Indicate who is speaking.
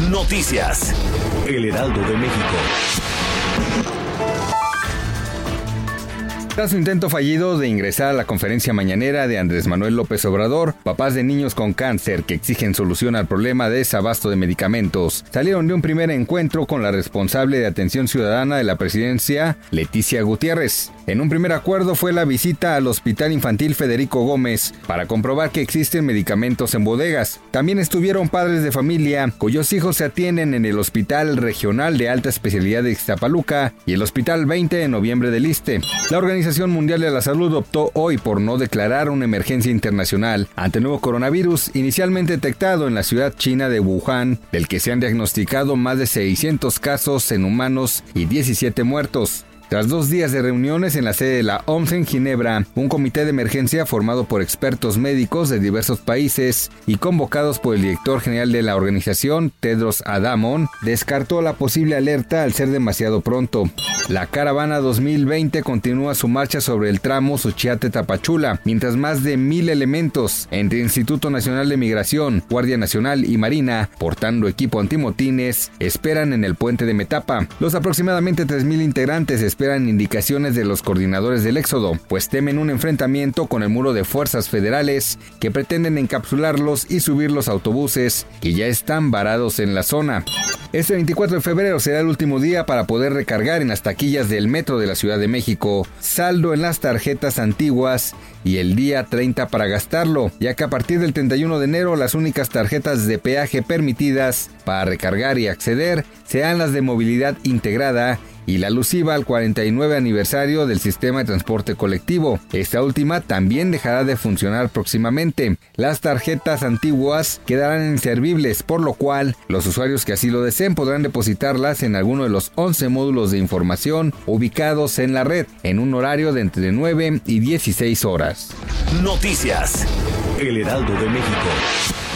Speaker 1: Noticias. El Heraldo de México.
Speaker 2: Tras su intento fallido de ingresar a la conferencia mañanera de Andrés Manuel López Obrador, papás de niños con cáncer que exigen solución al problema de desabasto de medicamentos salieron de un primer encuentro con la responsable de atención ciudadana de la presidencia, Leticia Gutiérrez. En un primer acuerdo fue la visita al Hospital Infantil Federico Gómez para comprobar que existen medicamentos en bodegas. También estuvieron padres de familia cuyos hijos se atienden en el Hospital Regional de Alta Especialidad de Ixtapaluca y el Hospital 20 de Noviembre del Iste. La Organización Mundial de la Salud optó hoy por no declarar una emergencia internacional ante el nuevo coronavirus inicialmente detectado en la ciudad china de Wuhan, del que se han diagnosticado más de 600 casos en humanos y 17 muertos. Tras dos días de reuniones en la sede de la OMS en Ginebra, un comité de emergencia formado por expertos médicos de diversos países y convocados por el director general de la organización, Tedros Adamon, descartó la posible alerta al ser demasiado pronto. La caravana 2020 continúa su marcha sobre el tramo Suchiate-Tapachula, mientras más de mil elementos entre Instituto Nacional de Migración, Guardia Nacional y Marina, portando equipo antimotines, esperan en el puente de Metapa. Los aproximadamente 3.000 integrantes esperan indicaciones de los coordinadores del éxodo, pues temen un enfrentamiento con el muro de fuerzas federales que pretenden encapsularlos y subir los autobuses que ya están varados en la zona. Este 24 de febrero será el último día para poder recargar en las taquillas del metro de la Ciudad de México, saldo en las tarjetas antiguas y el día 30 para gastarlo, ya que a partir del 31 de enero las únicas tarjetas de peaje permitidas para recargar y acceder serán las de movilidad integrada y la alusiva al 49 aniversario del sistema de transporte colectivo. Esta última también dejará de funcionar próximamente. Las tarjetas antiguas quedarán inservibles, por lo cual los usuarios que así lo deseen podrán depositarlas en alguno de los 11 módulos de información ubicados en la red, en un horario de entre 9 y 16 horas.
Speaker 1: Noticias. El Heraldo de México.